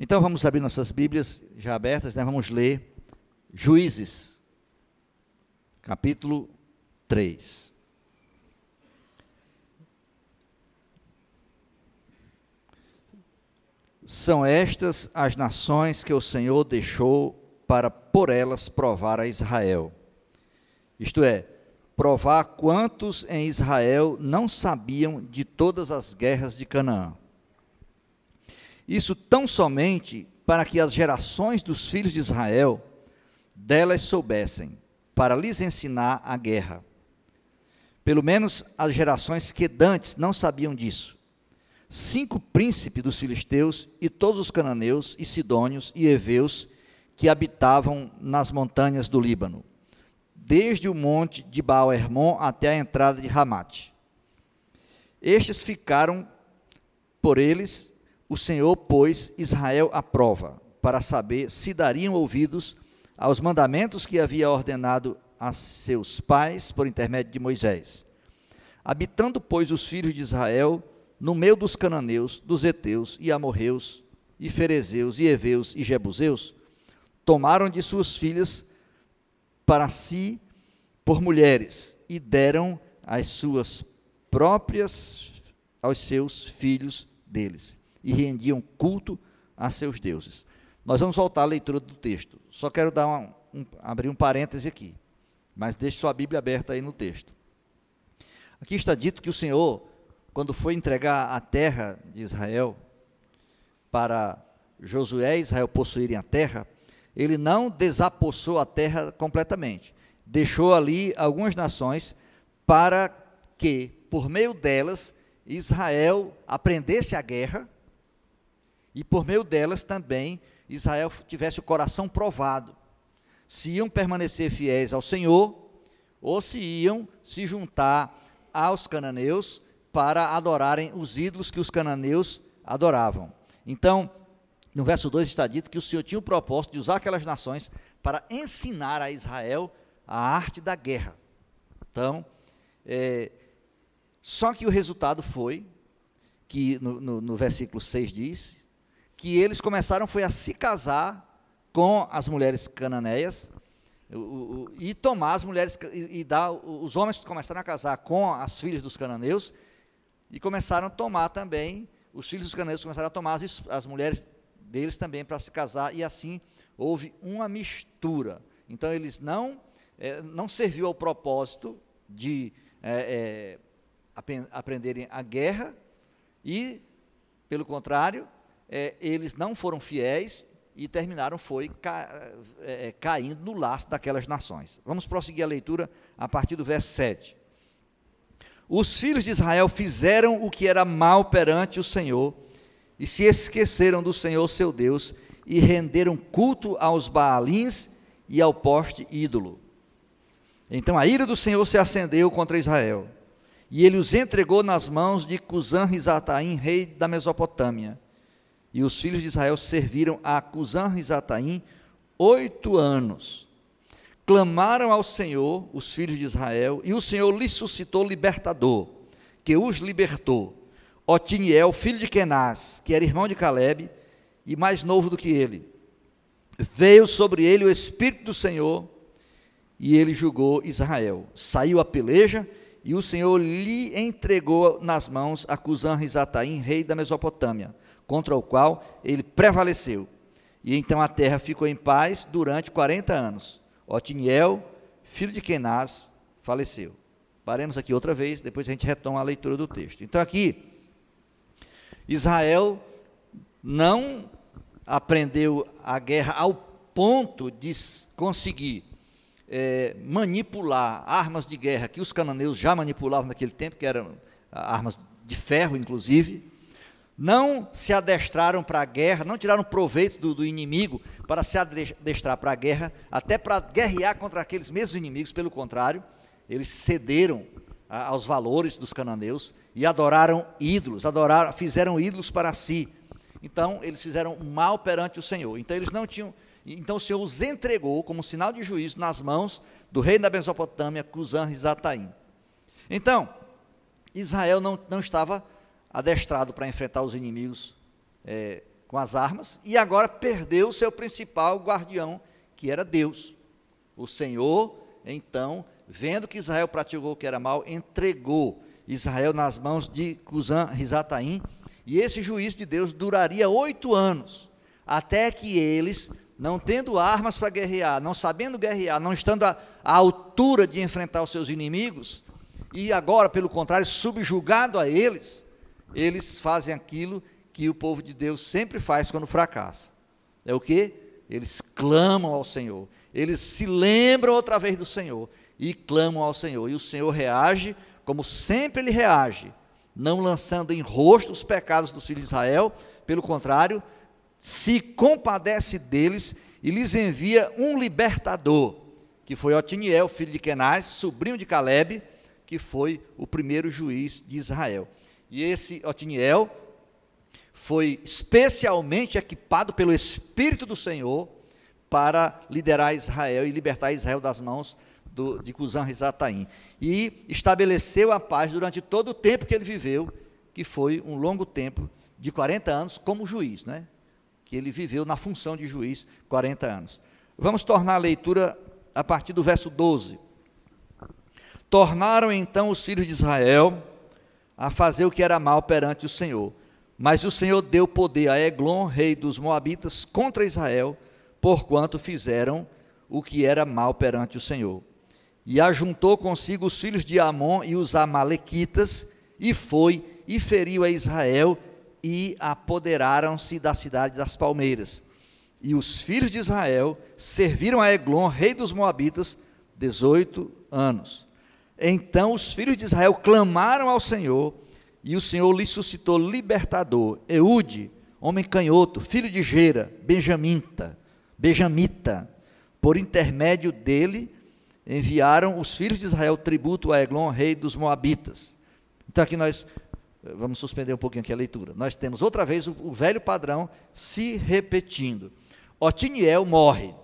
Então vamos abrir nossas Bíblias já abertas, né? vamos ler Juízes, capítulo 3. São estas as nações que o Senhor deixou para por elas provar a Israel. Isto é, provar quantos em Israel não sabiam de todas as guerras de Canaã. Isso tão somente para que as gerações dos filhos de Israel delas soubessem, para lhes ensinar a guerra. Pelo menos as gerações que dantes não sabiam disso. Cinco príncipes dos filisteus e todos os cananeus e sidônios e heveus que habitavam nas montanhas do Líbano, desde o monte de Baal-Hermon até a entrada de Ramate. Estes ficaram por eles o Senhor pôs Israel à prova, para saber se dariam ouvidos aos mandamentos que havia ordenado a seus pais por intermédio de Moisés. Habitando, pois, os filhos de Israel no meio dos cananeus, dos heteus e amorreus, e ferezeus, e heveus e jebuseus, tomaram de suas filhas para si por mulheres e deram as suas próprias aos seus filhos deles e rendiam culto a seus deuses. Nós vamos voltar à leitura do texto. Só quero dar uma, um, abrir um parêntese aqui, mas deixe sua Bíblia aberta aí no texto. Aqui está dito que o Senhor, quando foi entregar a terra de Israel para Josué e Israel possuírem a terra, ele não desapossou a terra completamente. Deixou ali algumas nações para que, por meio delas, Israel aprendesse a guerra e por meio delas também Israel tivesse o coração provado, se iam permanecer fiéis ao Senhor ou se iam se juntar aos cananeus para adorarem os ídolos que os cananeus adoravam. Então, no verso 2 está dito que o Senhor tinha o propósito de usar aquelas nações para ensinar a Israel a arte da guerra. Então, é, só que o resultado foi, que no, no, no versículo 6 diz, que eles começaram foi a se casar com as mulheres cananeias e tomar as mulheres e, dar os homens começaram a casar com as filhas dos cananeus e começaram a tomar também os filhos dos cananeus começaram a tomar as, as mulheres deles também para se casar e assim houve uma mistura. Então eles não é, não serviu ao propósito de é, é, aprenderem a guerra e pelo contrário é, eles não foram fiéis e terminaram foi ca, é, é, caindo no laço daquelas nações. Vamos prosseguir a leitura a partir do verso 7. Os filhos de Israel fizeram o que era mal perante o Senhor e se esqueceram do Senhor seu Deus e renderam culto aos Baalins e ao poste ídolo. Então a ira do Senhor se acendeu contra Israel, e ele os entregou nas mãos de Cusã-Risataim, rei da Mesopotâmia e os filhos de Israel serviram a Cusã Risataim oito anos. Clamaram ao Senhor, os filhos de Israel, e o Senhor lhes suscitou libertador, que os libertou. Otiniel, filho de Kenaz, que era irmão de Caleb, e mais novo do que ele. Veio sobre ele o Espírito do Senhor, e ele julgou Israel. Saiu a peleja, e o Senhor lhe entregou nas mãos a Cusã Risataim, rei da Mesopotâmia contra o qual ele prevaleceu. E então a terra ficou em paz durante 40 anos. Otiniel, filho de Kenaz, faleceu. Paremos aqui outra vez, depois a gente retoma a leitura do texto. Então aqui, Israel não aprendeu a guerra ao ponto de conseguir é, manipular armas de guerra que os cananeus já manipulavam naquele tempo, que eram armas de ferro, inclusive, não se adestraram para a guerra, não tiraram proveito do, do inimigo para se adestrar para a guerra, até para guerrear contra aqueles mesmos inimigos, pelo contrário, eles cederam a, aos valores dos cananeus e adoraram ídolos, adoraram, fizeram ídolos para si. Então, eles fizeram mal perante o Senhor. Então, eles não tinham. Então, o Senhor os entregou como sinal de juízo nas mãos do rei da Mesopotâmia, Cusã Risataim. Então, Israel não, não estava adestrado para enfrentar os inimigos é, com as armas, e agora perdeu o seu principal guardião, que era Deus. O Senhor, então, vendo que Israel praticou o que era mal, entregou Israel nas mãos de Cusã Risataim, e esse juízo de Deus duraria oito anos, até que eles, não tendo armas para guerrear, não sabendo guerrear, não estando à, à altura de enfrentar os seus inimigos, e agora, pelo contrário, subjugado a eles, eles fazem aquilo que o povo de Deus sempre faz quando fracassa. É o que? Eles clamam ao Senhor. Eles se lembram outra vez do Senhor e clamam ao Senhor. E o Senhor reage como sempre ele reage, não lançando em rosto os pecados dos filhos de Israel, pelo contrário, se compadece deles e lhes envia um libertador, que foi Otiniel, filho de Kenaz, sobrinho de Caleb, que foi o primeiro juiz de Israel. E esse Otiniel foi especialmente equipado pelo Espírito do Senhor para liderar Israel e libertar Israel das mãos do, de Cusã Risataim. E estabeleceu a paz durante todo o tempo que ele viveu, que foi um longo tempo, de 40 anos, como juiz, né? que ele viveu na função de juiz 40 anos. Vamos tornar a leitura a partir do verso 12. Tornaram então os filhos de Israel a fazer o que era mal perante o Senhor. Mas o Senhor deu poder a Eglon, rei dos Moabitas, contra Israel, porquanto fizeram o que era mal perante o Senhor. E ajuntou consigo os filhos de Amon e os Amalequitas, e foi e feriu a Israel, e apoderaram-se da cidade das palmeiras. E os filhos de Israel serviram a Eglon, rei dos Moabitas, 18 anos. Então os filhos de Israel clamaram ao Senhor, e o Senhor lhe suscitou libertador, Eude, homem canhoto, filho de Gera, benjamita, benjamita. Por intermédio dele, enviaram os filhos de Israel tributo a Eglon, rei dos Moabitas. Então aqui nós vamos suspender um pouquinho aqui a leitura. Nós temos outra vez o, o velho padrão se repetindo. Otiniel morre.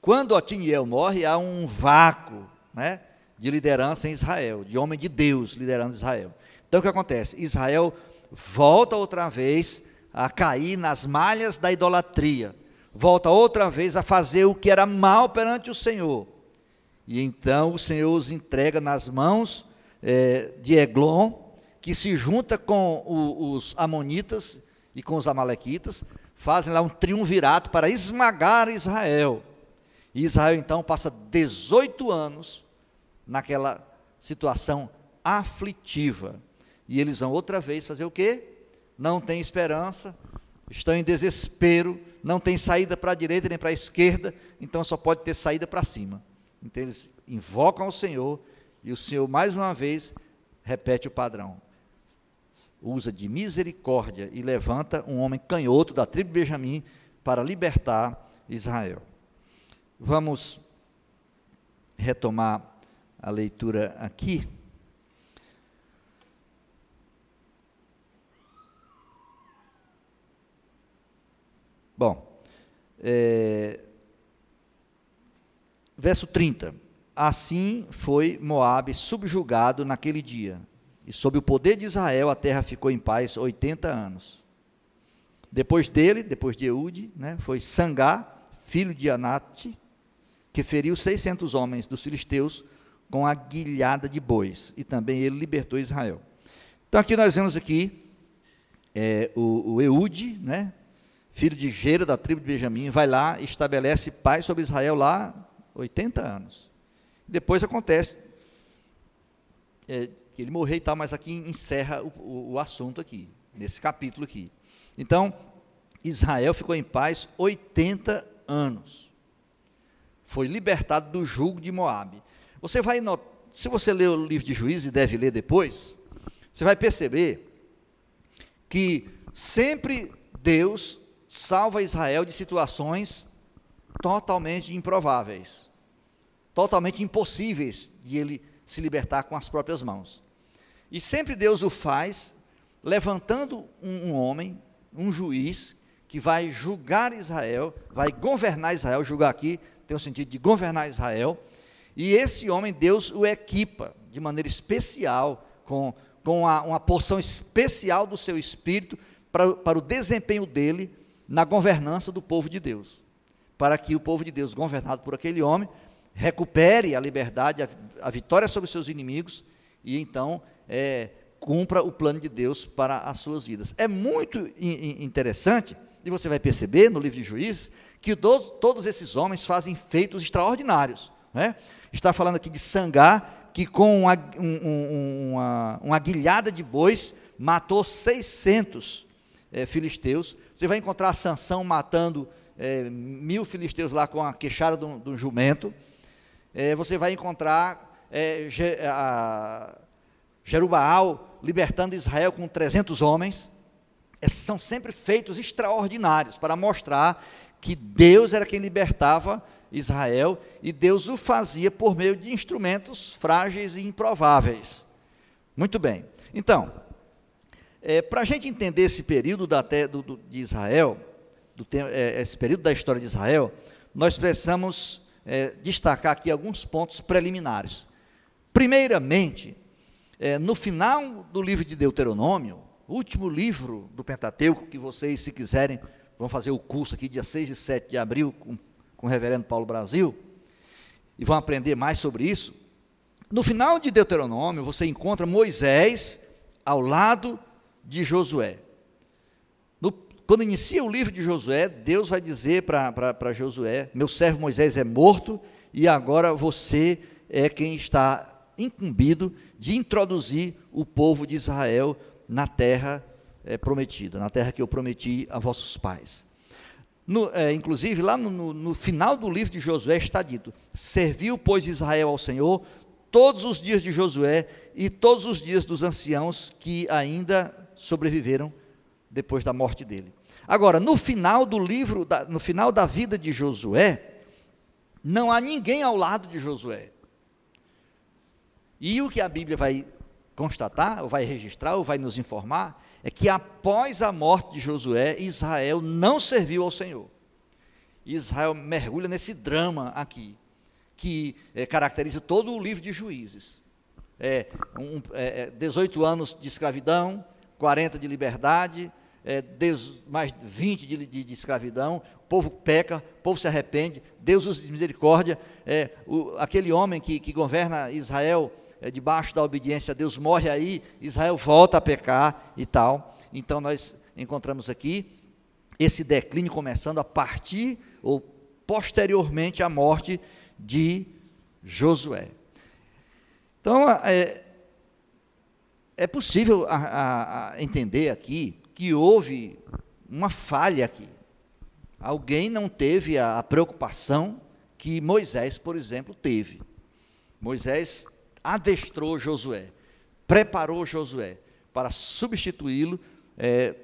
Quando Otiniel morre, há um vácuo, né? De liderança em Israel, de homem de Deus liderando Israel. Então o que acontece? Israel volta outra vez a cair nas malhas da idolatria, volta outra vez a fazer o que era mal perante o Senhor. E então o Senhor os entrega nas mãos é, de Eglon, que se junta com o, os Amonitas e com os Amalequitas, fazem lá um triunvirato para esmagar Israel. E Israel então passa 18 anos naquela situação aflitiva. E eles vão outra vez fazer o quê? Não tem esperança, estão em desespero, não tem saída para a direita nem para a esquerda, então só pode ter saída para cima. Então eles invocam o Senhor e o Senhor mais uma vez repete o padrão. Usa de misericórdia e levanta um homem canhoto da tribo de Benjamim para libertar Israel. Vamos retomar a leitura aqui. Bom, é, verso 30. Assim foi Moabe subjugado naquele dia, e sob o poder de Israel a terra ficou em paz 80 anos. Depois dele, depois de Eude, né, foi Sangá, filho de Anate, que feriu 600 homens dos filisteus com a guilhada de bois, e também ele libertou Israel. Então aqui nós vemos aqui é, o, o Eude, né, filho de Gera, da tribo de Benjamim, vai lá e estabelece paz sobre Israel lá 80 anos. Depois acontece é, que ele morreu e tal, mas aqui encerra o, o, o assunto aqui, nesse capítulo aqui. Então, Israel ficou em paz 80 anos. Foi libertado do jugo de Moabe. Você vai notar, se você ler o livro de Juízes e deve ler depois, você vai perceber que sempre Deus salva Israel de situações totalmente improváveis, totalmente impossíveis de ele se libertar com as próprias mãos. E sempre Deus o faz levantando um, um homem, um juiz, que vai julgar Israel, vai governar Israel, julgar aqui tem o sentido de governar Israel, e esse homem, Deus o equipa de maneira especial, com, com a, uma porção especial do seu espírito, para, para o desempenho dele na governança do povo de Deus. Para que o povo de Deus, governado por aquele homem, recupere a liberdade, a, a vitória sobre seus inimigos e então é, cumpra o plano de Deus para as suas vidas. É muito interessante, e você vai perceber no livro de Juízes, que todos, todos esses homens fazem feitos extraordinários. Né? Está falando aqui de Sangá, que com uma, um, uma, uma guilhada de bois matou 600 é, filisteus. Você vai encontrar Sansão matando é, mil filisteus lá com a queixada de um, um jumento. É, você vai encontrar é, a, Jerubaal libertando Israel com 300 homens. Esses são sempre feitos extraordinários para mostrar que Deus era quem libertava Israel e Deus o fazia por meio de instrumentos frágeis e improváveis. Muito bem. Então, é, para a gente entender esse período da, do, do, de Israel, do, é, esse período da história de Israel, nós precisamos é, destacar aqui alguns pontos preliminares. Primeiramente, é, no final do livro de Deuteronômio, último livro do Pentateuco, que vocês, se quiserem, vão fazer o curso aqui dia 6 e 7 de abril com, com o reverendo Paulo Brasil, e vão aprender mais sobre isso. No final de Deuteronômio, você encontra Moisés ao lado de Josué. No, quando inicia o livro de Josué, Deus vai dizer para Josué: Meu servo Moisés é morto, e agora você é quem está incumbido de introduzir o povo de Israel na terra é, prometida, na terra que eu prometi a vossos pais. No, é, inclusive, lá no, no, no, final do livro de Josué está dito: Serviu, pois, Israel ao Senhor todos os dias de Josué e todos os dias dos anciãos que ainda sobreviveram depois da morte dele. Agora, no final do livro, da, no final da vida de Josué, não há ninguém ao lado de Josué. E o que a Bíblia vai constatar, ou vai registrar, ou vai nos informar, é que após a morte de Josué, Israel não serviu ao Senhor. Israel mergulha nesse drama aqui, que é, caracteriza todo o livro de Juízes. É, um, é, 18 anos de escravidão, 40 de liberdade, é, des, mais 20 de, de, de, escravidão, o povo peca, o povo se arrepende, Deus usa de misericórdia, é, o, aquele homem que, que governa Israel é, debaixo da obediência a Deus morre aí, Israel volta a pecar e tal. Então nós encontramos aqui esse declínio começando a partir ou posteriormente à morte de Josué. Então é, é possível a, a, a entender aqui que houve uma falha aqui. Alguém não teve a, a preocupação que Moisés, por exemplo, teve. Moisés adestrou Josué, preparou Josué para substituí-lo é,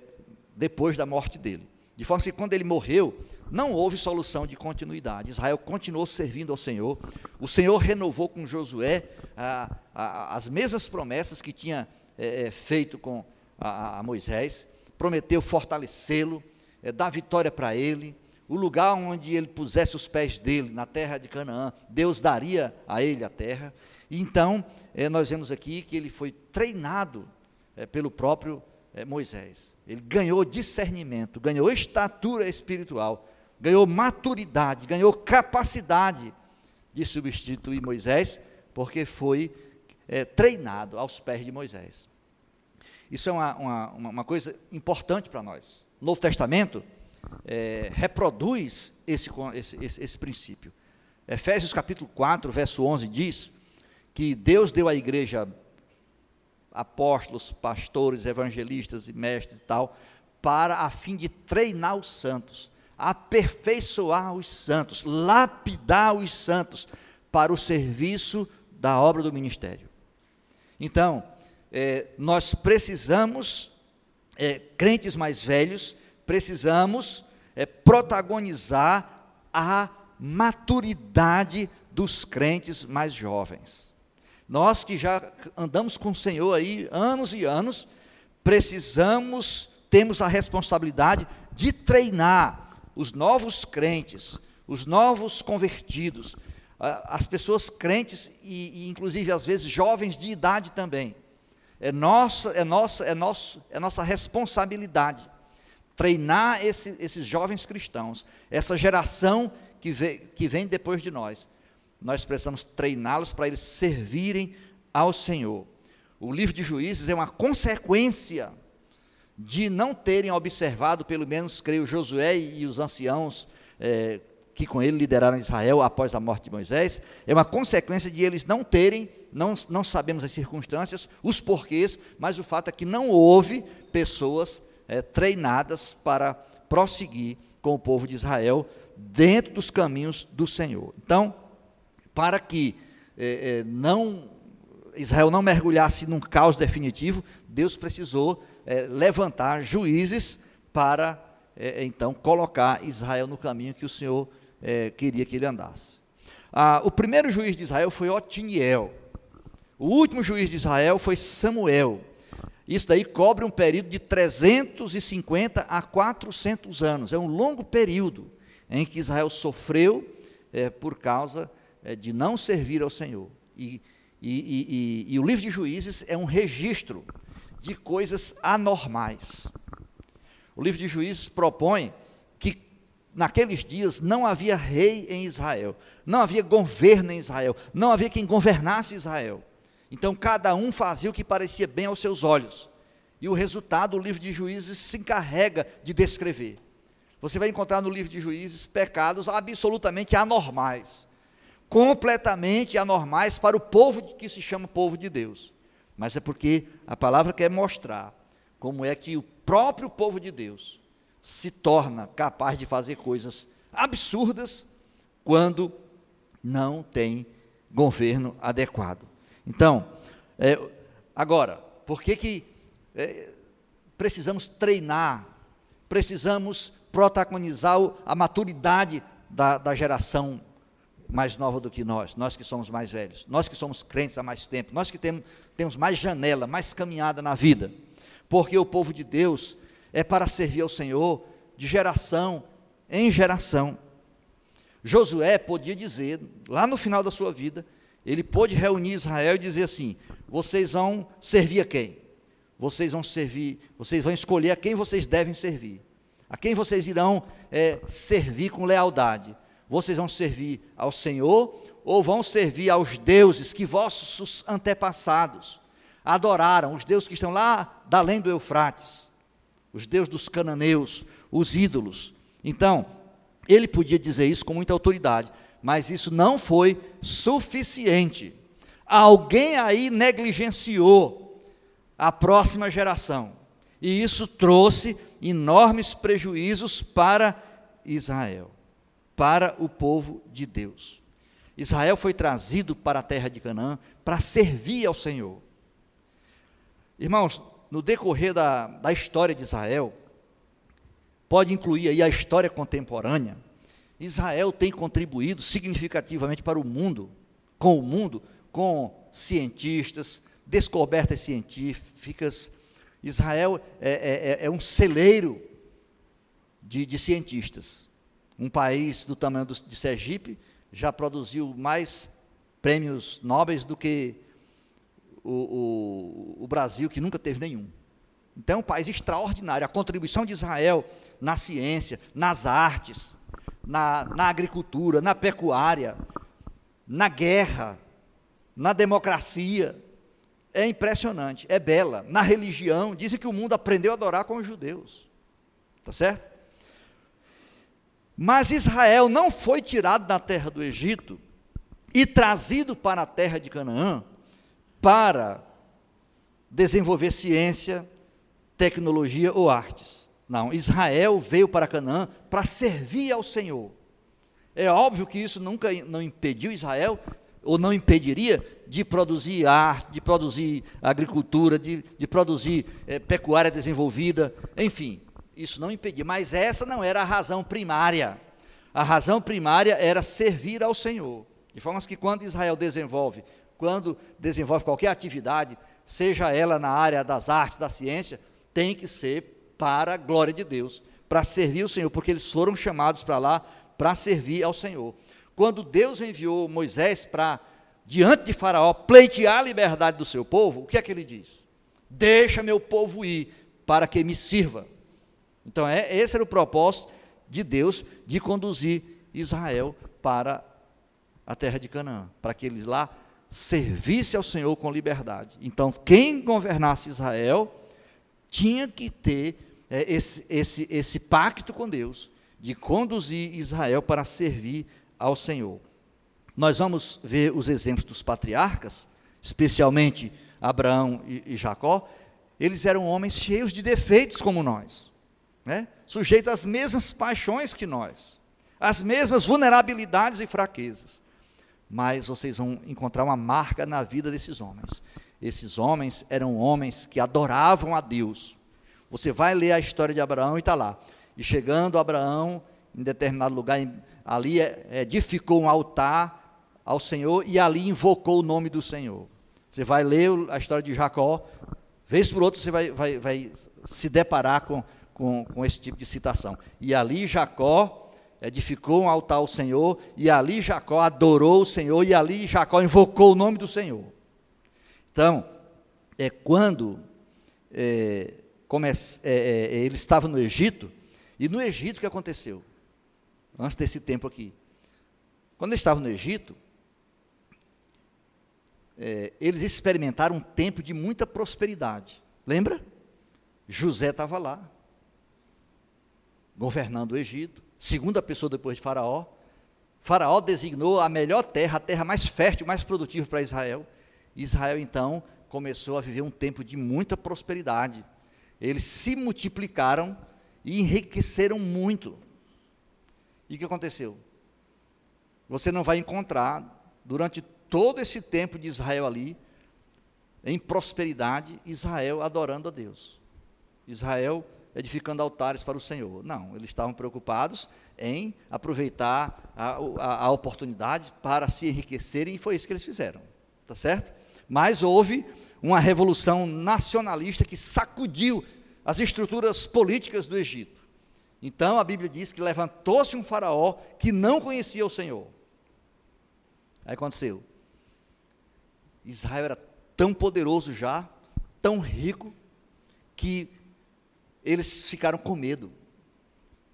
depois da morte dele. De forma que quando ele morreu, não houve solução de continuidade. Israel continuou servindo ao Senhor. O Senhor renovou com Josué a, a, as mesmas promessas que tinha é, é feito com a, a Moisés. Prometeu fortalecê-lo, é, dar vitória para ele. O lugar onde ele pusesse os pés dele, na terra de Canaã, Deus daria a ele a terra. Então, é, nós vemos aqui que ele foi treinado é, pelo próprio é, Moisés. Ele ganhou discernimento, ganhou estatura espiritual, ganhou maturidade, ganhou capacidade de substituir Moisés, porque foi treinado aos pés de Moisés. Isso é uma, uma, uma coisa importante para nós. O Novo Testamento reproduz esse, esse, esse, esse, princípio. Efésios capítulo 4, verso 11 diz que Deus deu à igreja apóstolos, pastores, evangelistas e mestres e tal, para a fim de treinar os santos, aperfeiçoar os santos, lapidar os santos para o serviço da obra do ministério. Então, é, nós precisamos, é, crentes mais velhos, precisamos é, protagonizar a maturidade dos crentes mais jovens. Nós que já andamos com o Senhor aí anos e anos, precisamos, temos a responsabilidade de treinar os novos crentes, os novos convertidos, as pessoas crentes e, e inclusive às vezes jovens de idade também. É nossa, é nossa, é nosso, é nossa responsabilidade treinar esse, esses jovens cristãos, essa geração que que vem depois de nós. Nós precisamos treiná-los para eles servirem ao Senhor. O livro de Juízes é uma consequência de não terem observado, pelo menos, creio, Josué e os anciãos é, que com ele lideraram Israel após a morte de Moisés, é uma consequência de eles não terem, não, não sabemos as circunstâncias, os porquês, mas o fato é que não houve pessoas é, treinadas para prosseguir com o povo de Israel dentro dos caminhos do Senhor. Então, para que é, não Israel não mergulhasse num caos definitivo, Deus precisou é, levantar juízes para é, então colocar Israel no caminho que o Senhor queria que ele andasse. Ah, o primeiro juiz de Israel foi Otiniel. O último juiz de Israel foi Samuel. Isso daí cobre um período de 350 a 400 anos. É um longo período em que Israel sofreu por causa é, de não servir ao Senhor. E, e, e, e o livro de Juízes é um registro de coisas anormais. O livro de Juízes propõe que naqueles dias não havia rei em Israel, não havia governo em Israel, não havia quem governasse Israel. Então cada um fazia o que parecia bem aos seus olhos. E o resultado o livro de Juízes se encarrega de descrever. Você vai encontrar no livro de Juízes pecados absolutamente anormais, completamente anormais para o povo que se chama povo de Deus. Mas é porque a palavra quer mostrar como é que o próprio povo de Deus se torna capaz de fazer coisas absurdas quando não tem governo adequado. Então, é, agora, por que, que é, precisamos treinar, precisamos protagonizar a maturidade da, da geração mais nova do que nós, nós que somos mais velhos, nós que somos crentes há mais tempo, nós que temos, temos mais janela, mais caminhada na vida, porque o povo de Deus é para servir ao Senhor de geração em geração. Josué podia dizer, lá no final da sua vida, ele pôde reunir Israel e dizer assim: vocês vão servir a quem? Vocês vão servir, vocês vão escolher a quem vocês devem servir, a quem vocês irão é, servir com lealdade. Vocês vão servir ao Senhor ou vão servir aos deuses que vossos antepassados adoraram, os deuses que estão lá da além do Eufrates os deuses dos cananeus, os ídolos. Então, ele podia dizer isso com muita autoridade, mas isso não foi suficiente. Alguém aí negligenciou a próxima geração, e isso trouxe enormes prejuízos para Israel, para o povo de Deus. Israel foi trazido para a terra de Canaã para servir ao Senhor. Irmãos, no decorrer da, da história de Israel, pode incluir aí a história contemporânea, Israel tem contribuído significativamente para o mundo, com o mundo, com cientistas, descobertas científicas. Israel é, é, é, é um celeiro de, de, cientistas. Um país do tamanho do, de Sergipe já produziu mais prêmios nobres do que o, o, o Brasil, que nunca teve nenhum. Então, é um país extraordinário. A contribuição de Israel na ciência, nas artes, na, na agricultura, na pecuária, na guerra, na democracia, é impressionante, é bela. Na religião, dizem que o mundo aprendeu a adorar com os judeus. Tá certo? Mas Israel não foi tirado da terra do Egito e trazido para a terra de Canaã para desenvolver ciência, tecnologia ou artes. Não, Israel veio para Canaã para servir ao Senhor. É óbvio que isso nunca não impediu Israel, ou não impediria, de produzir arte, de produzir agricultura, de, de produzir é, pecuária desenvolvida, enfim, isso não impedia, mas essa não era a razão primária. A razão primária era servir ao Senhor. De forma que quando Israel desenvolve quando desenvolve qualquer atividade, seja ela na área das artes, da ciência, tem que ser para a glória de Deus, para servir o Senhor, porque eles foram chamados para lá para servir ao Senhor. Quando Deus enviou Moisés para, diante de Faraó, pleitear a liberdade do seu povo, o que é que ele diz? Deixa meu povo ir para que me sirva. Então, é, esse era o propósito de Deus de conduzir Israel para a terra de Canaã, para que eles lá servissem ao Senhor com liberdade. Então, quem governasse Israel tinha que ter é, esse, esse, esse pacto com Deus de conduzir Israel para servir ao Senhor. Nós vamos ver os exemplos dos patriarcas, especialmente Abraão e, e Jacó. Eles eram homens cheios de defeitos como nós, né? sujeitos às mesmas paixões que nós, às mesmas vulnerabilidades e fraquezas. Mas vocês vão encontrar uma marca na vida desses homens. Esses homens eram homens que adoravam a Deus. Você vai ler a história de Abraão e está lá. E chegando Abraão, em determinado lugar, ali é, edificou um altar ao Senhor e ali invocou o nome do Senhor. Você vai ler a história de Jacó, vez por outra você vai, vai, vai se deparar com, com, com esse tipo de citação. E ali Jacó edificou um altar ao Senhor, e ali Jacó adorou o Senhor, e ali Jacó invocou o nome do Senhor. Então, é quando é, é, é, ele estava no Egito, e no Egito o que aconteceu? Antes desse tempo aqui. Quando ele estava no Egito, é, eles experimentaram um tempo de muita prosperidade. Lembra? José estava lá, governando o Egito, segunda pessoa depois de Faraó. Faraó designou a melhor terra, a terra mais fértil, mais produtiva para Israel. Israel então começou a viver um tempo de muita prosperidade. Eles se multiplicaram e enriqueceram muito. E o que aconteceu? Você não vai encontrar, durante todo esse tempo de Israel ali, em prosperidade, Israel adorando a Deus. Israel edificando altares para o Senhor. Não, eles estavam preocupados em aproveitar a, a, a oportunidade para se enriquecerem, e foi isso que eles fizeram. Tá certo? Mas houve uma revolução nacionalista que sacudiu as estruturas políticas do Egito. Então a Bíblia diz que levantou-se um faraó que não conhecia o Senhor. Aí aconteceu. Israel era tão poderoso já, tão rico, que eles ficaram com medo.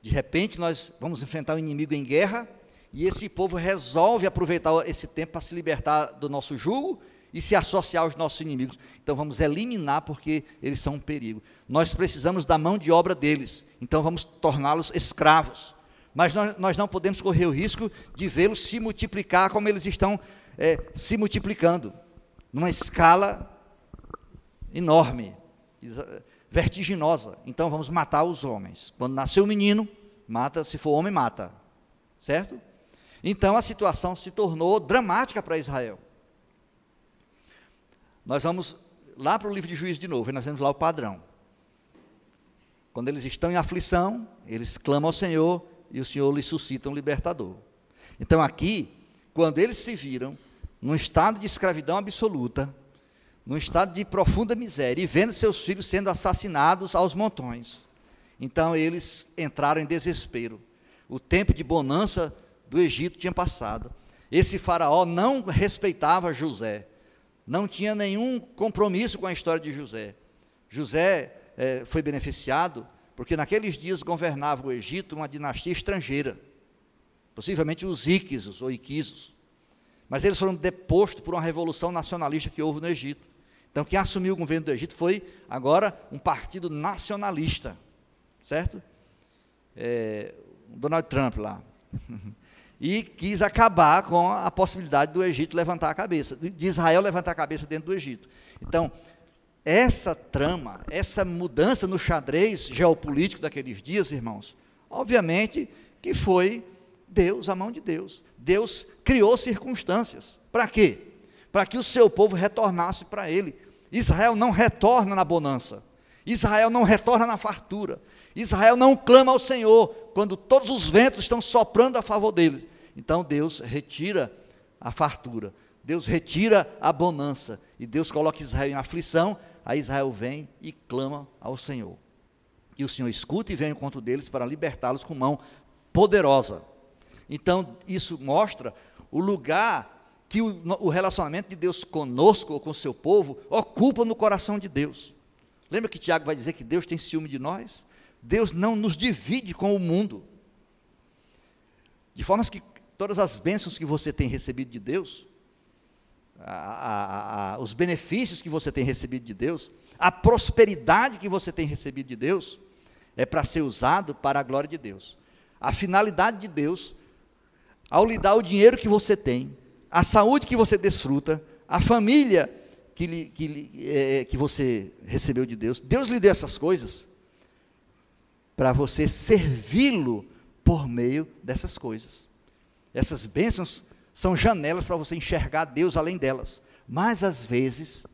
De repente nós vamos enfrentar o um inimigo em guerra, e esse povo resolve aproveitar esse tempo para se libertar do nosso jugo e se associar aos nossos inimigos. Então vamos eliminar porque eles são um perigo. Nós precisamos da mão de obra deles, então vamos torná-los escravos. Mas nós, nós, não podemos correr o risco de vê-los se multiplicar como eles estão é, se multiplicando, numa escala enorme, vertiginosa. Então vamos matar os homens. Quando nasceu o menino, mata, se for homem, mata. Certo? Então a situação se tornou dramática para Israel. Nós vamos lá para o livro de Juízes de novo, e nós vemos lá o padrão. Quando eles estão em aflição, eles clamam ao Senhor e o Senhor lhes suscita um libertador. Então aqui, quando eles se viram num estado de escravidão absoluta, num estado de profunda miséria, e vendo seus filhos sendo assassinados aos montões, então eles entraram em desespero. O tempo de bonança do Egito tinha passado. Esse faraó não respeitava José não tinha nenhum compromisso com a história de José. José é, foi beneficiado porque naqueles dias governava o Egito uma dinastia estrangeira, possivelmente os Iquisos ou Iquisos. Mas eles foram depostos por uma revolução nacionalista que houve no Egito. Então, quem assumiu o governo do Egito foi agora um partido nacionalista, certo? É, Donald Trump lá. e quis acabar com a possibilidade do Egito levantar a cabeça, de Israel levantar a cabeça dentro do Egito. Então, essa trama, essa mudança no xadrez geopolítico daqueles dias, irmãos, obviamente que foi Deus, a mão de Deus. Deus criou circunstâncias. Para quê? Para que o seu povo retornasse para ele. Israel não retorna na bonança. Israel não retorna na fartura. Israel não clama ao Senhor quando todos os ventos estão soprando a favor deles. Então Deus retira a fartura, Deus retira a bonança, e Deus coloca Israel em aflição. Aí Israel vem e clama ao Senhor. E o Senhor escuta e vem ao encontro deles para libertá-los com mão poderosa. Então, isso mostra o lugar que o, o relacionamento de Deus conosco ou com o seu povo ocupa no coração de Deus. Lembra que Tiago vai dizer que Deus tem ciúme de nós? Deus não nos divide com o mundo. De forma que todas as bênçãos que você tem recebido de Deus, a, a, a, os benefícios que você tem recebido de Deus, a prosperidade que você tem recebido de Deus, é para ser usado para a glória de Deus. A finalidade de Deus, ao lhe dar o dinheiro que você tem, a saúde que você desfruta, a família que, lhe, que, lhe, é, que você recebeu de Deus, Deus lhe deu essas coisas para você servi-lo por meio dessas coisas. Essas bênçãos são janelas para você enxergar Deus além delas. Mas às vezes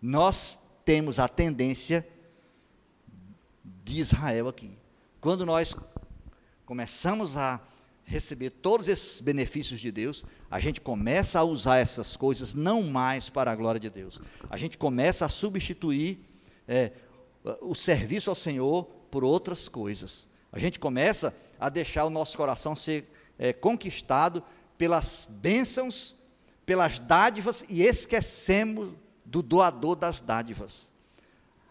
nós temos a tendência de Israel aqui. Quando nós começamos a receber todos esses benefícios de Deus, a gente começa a usar essas coisas não mais para a glória de Deus. A gente começa a substituir é, o serviço ao Senhor por outras coisas. A gente começa a deixar o nosso coração ser é, conquistado pelas bênçãos, pelas dádivas e esquecemos do doador das dádivas.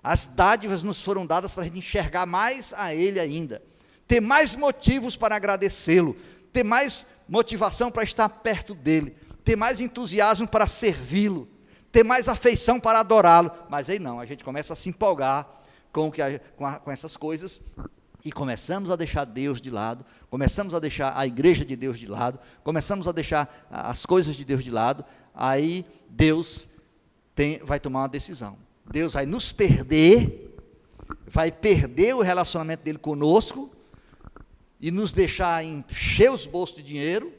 As dádivas nos foram dadas para a gente enxergar mais a Ele ainda, ter mais motivos para agradecê-lo, ter mais motivação para estar perto dEle, ter mais entusiasmo para servi-lo, ter mais afeição para adorá-lo. Mas aí não, a gente começa a se empolgar com, que a, com, a, com essas coisas e começamos a deixar Deus de lado, começamos a deixar a igreja de Deus de lado, começamos a deixar as coisas de Deus de lado, aí Deus tem, vai tomar uma decisão. Deus vai nos perder, vai perder o relacionamento dele conosco e nos deixar encher os bolsos de dinheiro,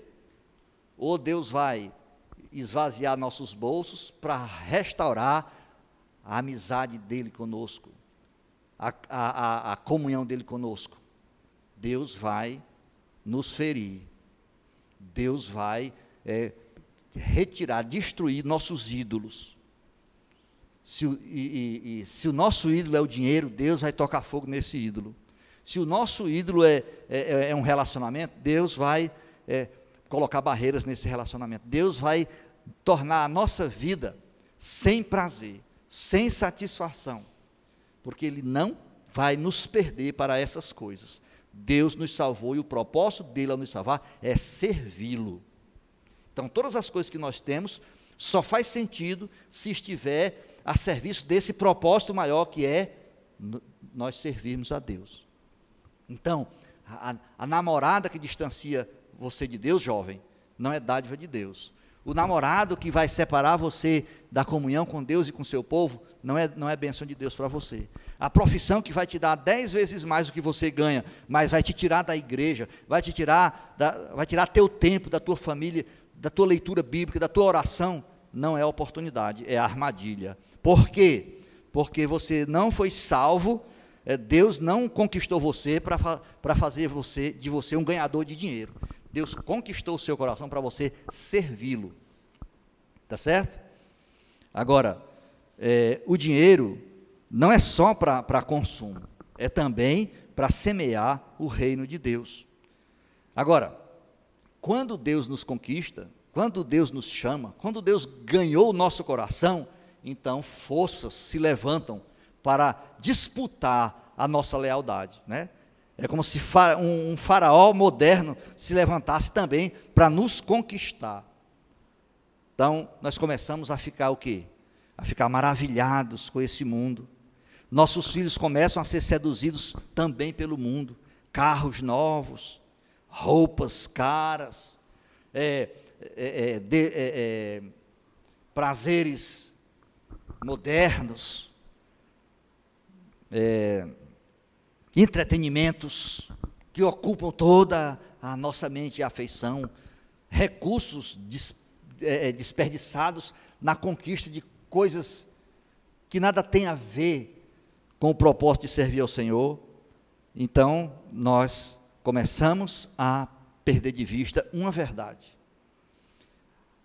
ou Deus vai esvaziar nossos bolsos para restaurar a amizade dele conosco, a, a, a, comunhão dele conosco. Deus vai nos ferir, Deus vai é, retirar, destruir nossos ídolos. Se e, e, e, se o nosso ídolo é o dinheiro, Deus vai tocar fogo nesse ídolo. Se o nosso ídolo é, é, é, é um relacionamento, Deus vai é, colocar barreiras nesse relacionamento. Deus vai tornar a nossa vida sem prazer, sem satisfação, porque Ele não vai nos perder para essas coisas. Deus nos salvou e o propósito dele ao nos salvar é servi-lo. Então, todas as coisas que nós temos só faz sentido se estiver a serviço desse propósito maior que é nós servirmos a Deus. Então, a, a, namorada que distancia você de Deus, jovem, não é dádiva de Deus. O namorado que vai separar você da comunhão com Deus e com seu povo, não é, não é bênção de Deus para você. A profissão que vai te dar dez vezes mais do que você ganha, mas vai te tirar da igreja, vai te tirar, da, vai tirar teu tempo, da tua família, da tua leitura bíblica, da tua oração, não é oportunidade, é armadilha. Por quê? Porque você não foi salvo, Deus não conquistou você para fazer você de você um ganhador de dinheiro. Deus conquistou o seu coração para você servi-lo. Tá certo? Agora, é, o dinheiro não é só para consumo, é também para semear o reino de Deus. Agora, quando Deus nos conquista, quando Deus nos chama, quando Deus ganhou o nosso coração, então forças se levantam para disputar a nossa lealdade, né? É como se um faraó moderno se levantasse também para nos conquistar. Então, nós começamos a ficar o quê? A ficar maravilhados com esse mundo. Nossos filhos começam a ser seduzidos também pelo mundo. Carros novos, roupas caras, é, é, é, de, é, é, prazeres modernos, é, entretenimentos que ocupam toda a nossa mente e afeição, recursos des, é, é, desperdiçados na conquista de coisas que nada tem a ver com o propósito de servir ao Senhor. Então, nós começamos a perder de vista uma verdade.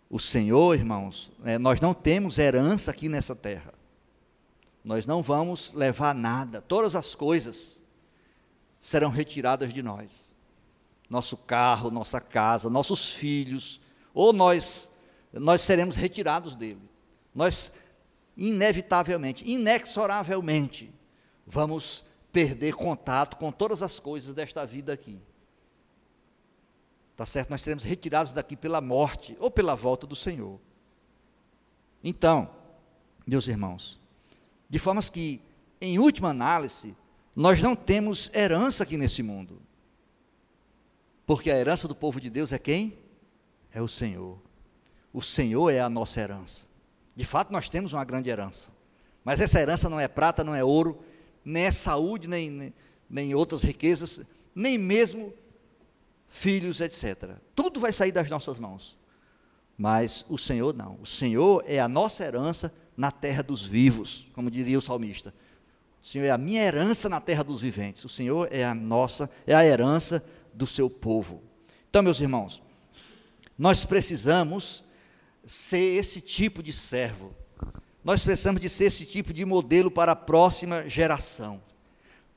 O Senhor, irmãos, é, nós não temos herança aqui nessa terra. Nós não vamos levar nada. Todas as coisas serão retiradas de nós. Nosso carro, nossa casa, nossos filhos, ou nós nós seremos retirados dele. Nós inevitavelmente, inexoravelmente vamos perder contato com todas as coisas desta vida aqui. Tá certo? Nós seremos retirados daqui pela morte ou pela volta do Senhor. Então, meus irmãos, de formas que, em última análise, nós não temos herança aqui nesse mundo. Porque a herança do povo de Deus é quem? É o Senhor. O Senhor é a nossa herança. De fato, nós temos uma grande herança. Mas essa herança não é prata, não é ouro, nem é saúde, nem, nem, nem outras riquezas, nem mesmo filhos, etc. Tudo vai sair das nossas mãos. Mas o Senhor não. O Senhor é a nossa herança na terra dos vivos, como diria o salmista. O Senhor é a minha herança na terra dos viventes. O Senhor é a nossa, é a herança do seu povo. Então, meus irmãos, nós precisamos ser esse tipo de servo. Nós precisamos de ser esse tipo de modelo para a próxima geração.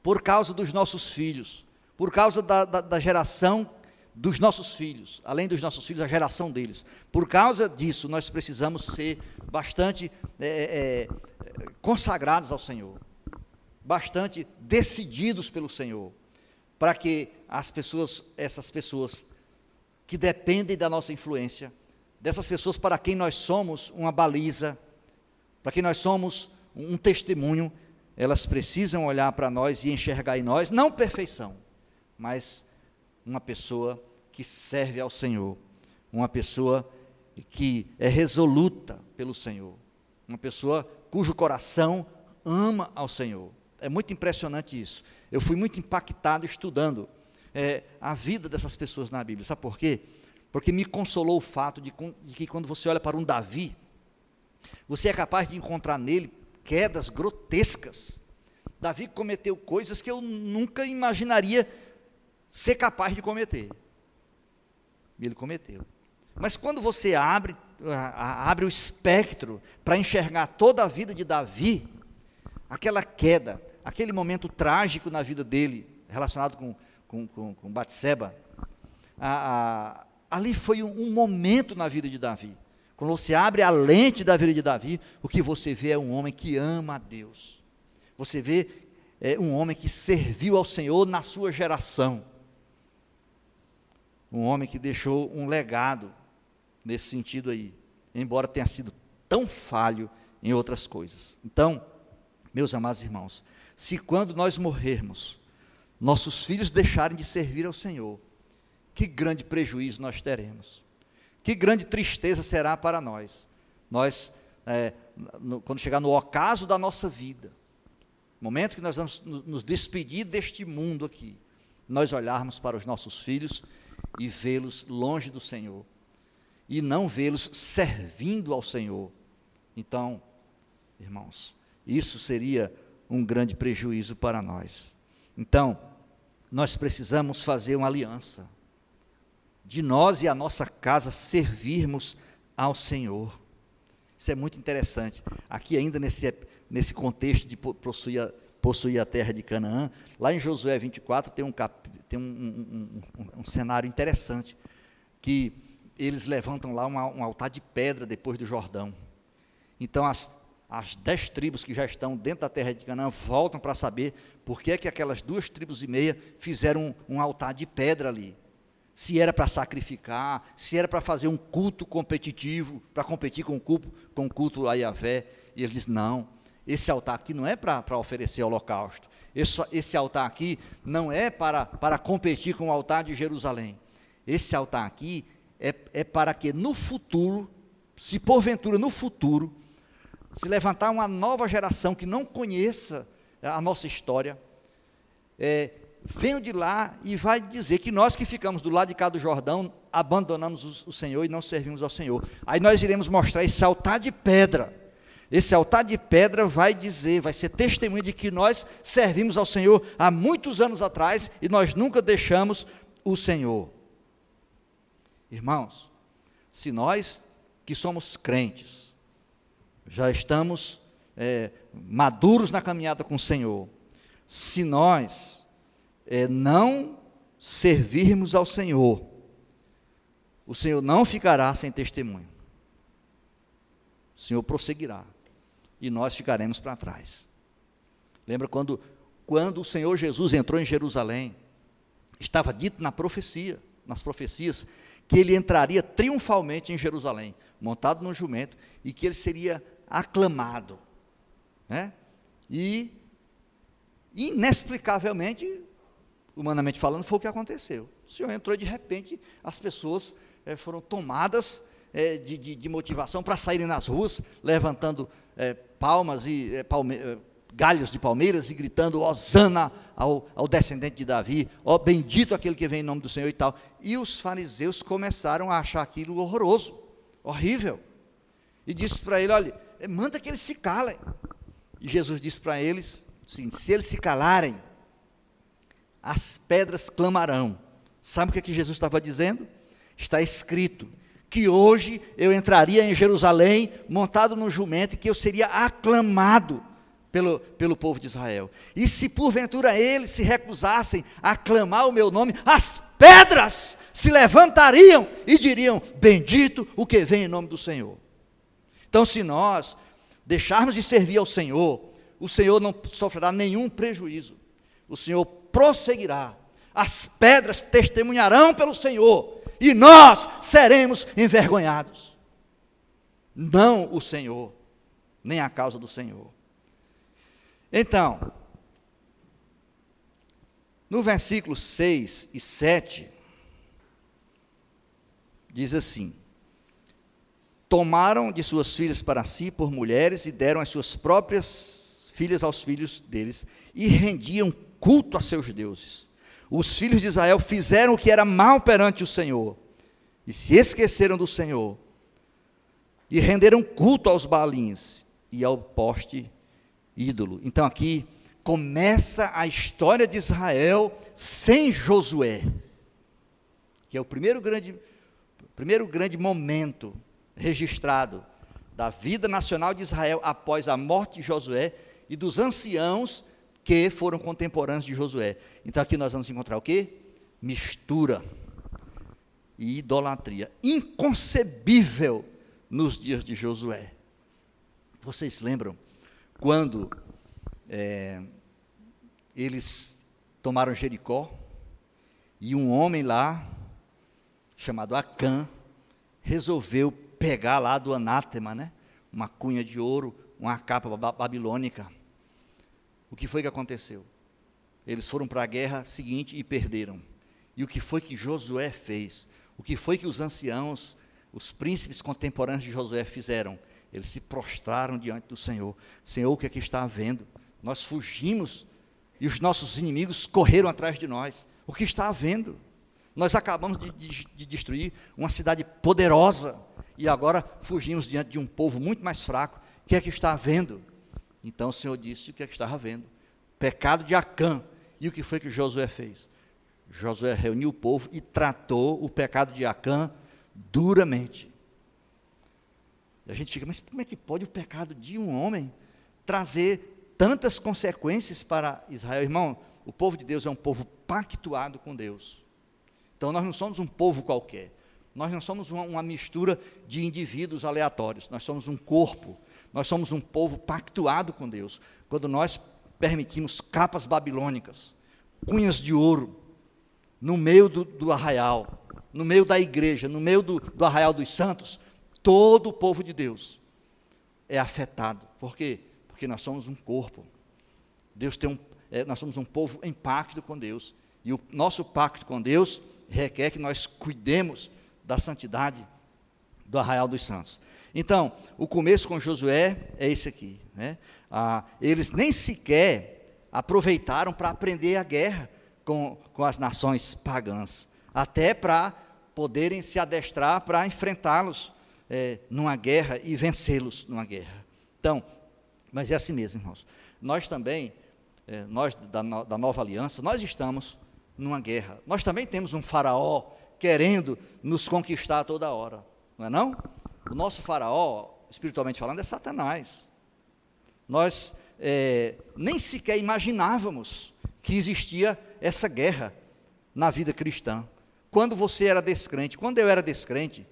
Por causa dos nossos filhos, por causa da, da, da geração dos nossos filhos, além dos nossos filhos, a geração deles. Por causa disso, nós precisamos ser bastante é, é, é, consagrados ao Senhor, bastante decididos pelo Senhor, para que as pessoas, essas pessoas que dependem da nossa influência, dessas pessoas para quem nós somos uma baliza, para quem nós somos um testemunho, elas precisam olhar para nós e enxergar em nós, não perfeição, mas uma pessoa que serve ao Senhor, uma pessoa que é resoluta pelo Senhor, uma pessoa cujo coração ama ao Senhor. É muito impressionante isso. Eu fui muito impactado estudando é, a vida dessas pessoas na Bíblia. Sabe por quê? Porque me consolou o fato de, de que quando você olha para um Davi, você é capaz de encontrar nele quedas grotescas. Davi cometeu coisas que eu nunca imaginaria ser capaz de cometer. Ele cometeu. Mas quando você abre, abre o espectro para enxergar toda a vida de Davi, aquela queda, aquele momento trágico na vida dele, relacionado com, com, com, com Batseba, a, a, ali foi um, um momento na vida de Davi. Quando você abre a lente da vida de Davi, o que você vê é um homem que ama a Deus. Você vê é, um homem que serviu ao Senhor na sua geração um homem que deixou um legado nesse sentido aí, embora tenha sido tão falho em outras coisas. Então, meus amados irmãos, se quando nós morrermos, nossos filhos deixarem de servir ao Senhor, que grande prejuízo nós teremos, que grande tristeza será para nós. Nós, é, no, quando chegar no ocaso da nossa vida, momento que nós vamos nos despedir deste mundo aqui, nós olharmos para os nossos filhos e vê-los longe do Senhor, e não vê-los servindo ao Senhor. Então, irmãos, isso seria um grande prejuízo para nós. Então, nós precisamos fazer uma aliança, de nós e a nossa casa servirmos ao Senhor. Isso é muito interessante. Aqui, ainda nesse, nesse contexto de possuir possuir a terra de Canaã, lá em Josué 24 tem um, cap, tem um, um, um, um cenário interessante, que eles levantam lá um altar de pedra depois do Jordão. Então as, as dez tribos que já estão dentro da terra de Canaã voltam para saber por que, é que aquelas duas tribos e meia fizeram um, altar de pedra ali. Se era para sacrificar, se era para fazer um culto competitivo, para competir com o culto, com culto a Yahvé. E eles dizem, não, esse altar aqui não é para oferecer holocausto. Esse, esse altar aqui não é para, para competir com o altar de Jerusalém. Esse altar aqui é, é para que no futuro, se porventura no futuro, se levantar uma nova geração que não conheça a nossa história, é, de lá e vai dizer que nós que ficamos do lado de cá do Jordão abandonamos o Senhor e não servimos ao Senhor. Aí nós iremos mostrar esse altar de pedra esse altar de pedra vai dizer, vai ser testemunho de que nós servimos ao Senhor há muitos anos atrás e nós nunca deixamos o Senhor. Irmãos, se nós que somos crentes, já estamos é, maduros na caminhada com o Senhor, se nós é, não servirmos ao Senhor, o Senhor não ficará sem testemunho. O Senhor prosseguirá e nós ficaremos para trás. Lembra quando quando o Senhor Jesus entrou em Jerusalém, estava dito na profecia, nas profecias, que ele entraria triunfalmente em Jerusalém, montado num jumento, e que ele seria aclamado. Né? E, inexplicavelmente, humanamente falando, foi o que aconteceu. O Senhor entrou de repente, as pessoas é, foram tomadas é, de, de, de, motivação para saírem nas ruas, levantando é, palmas e palme, galhos de palmeiras e gritando, Osana ao, ao descendente de Davi, ó bendito aquele que vem em nome do Senhor e tal. E os fariseus começaram a achar aquilo horroroso, horrível. E disse para ele, olha, manda que eles se calem. E Jesus disse para eles, assim, se eles se calarem, as pedras clamarão. Sabe o que, é que Jesus estava dizendo? Está escrito que hoje eu entraria em Jerusalém montado no jumento e que eu seria aclamado pelo, pelo povo de Israel. E se porventura eles se recusassem a clamar o meu nome, as pedras se levantariam e diriam: Bendito o que vem em nome do Senhor. Então, se nós deixarmos de servir ao Senhor, o Senhor não sofrerá nenhum prejuízo. O Senhor prosseguirá. As pedras testemunharão pelo Senhor e nós seremos envergonhados. Não o Senhor, nem a causa do Senhor. Então, no versículo 6 e 7, diz assim: Tomaram de suas filhas para si por mulheres e deram as suas próprias filhas aos filhos deles e rendiam culto a seus deuses. Os filhos de Israel fizeram o que era mal perante o Senhor e se esqueceram do Senhor e renderam culto aos balins e ao poste ídolo. Então aqui começa a história de Israel sem Josué, que é o primeiro grande, primeiro grande momento registrado da vida nacional de Israel após a morte de Josué e dos anciãos que foram contemporâneos de Josué. Então aqui nós vamos encontrar o quê? Mistura e idolatria. Inconcebível nos dias de Josué. Vocês lembram quando é, eles tomaram Jericó e um homem lá, chamado Acã, resolveu pegar lá do anátema, né? Uma cunha de ouro, uma capa babilônica o que foi que aconteceu? Eles foram para a guerra seguinte e perderam. E o que foi que Josué fez? O que foi que os anciãos, os príncipes contemporâneos de Josué fizeram? Eles se prostraram diante do Senhor. Senhor, o que é que está havendo? Nós fugimos e os nossos inimigos correram atrás de nós. O que está havendo? Nós acabamos de, de, de, destruir uma cidade poderosa e agora fugimos diante de um povo muito mais fraco. O que é que está havendo? Então o Senhor disse o que, é que estava vendo: pecado de Acã. E o que foi que Josué fez? Josué reuniu o povo e tratou o pecado de Acã duramente. E a gente fica, mas como é que pode o pecado de um homem trazer tantas consequências para Israel? Irmão, o povo de Deus é um povo pactuado com Deus. Então nós não somos um povo qualquer. Nós não somos uma, uma mistura de indivíduos aleatórios. Nós somos um corpo nós somos um povo pactuado com Deus. Quando nós permitimos capas babilônicas, cunhas de ouro, no meio do, do arraial, no meio da igreja, no meio do, do arraial dos santos, todo o povo de Deus é afetado. Por quê? Porque nós somos um corpo. Deus tem um, é, nós somos um povo em pacto com Deus. E o nosso pacto com Deus requer que nós cuidemos da santidade do arraial dos santos. Então, o começo com Josué é esse aqui. Né? Ah, eles nem sequer aproveitaram para aprender a guerra com, com as nações pagãs, até para poderem se adestrar para enfrentá-los é, numa guerra e vencê-los numa guerra. Então, mas é assim mesmo, irmãos. Nós também, é, nós da, da nova aliança, nós estamos numa guerra. Nós também temos um faraó querendo nos conquistar toda hora, não é não? O nosso faraó, espiritualmente falando, é Satanás. Nós é, nem sequer imaginávamos que existia essa guerra na vida cristã. Quando você era descrente, quando eu era descrente,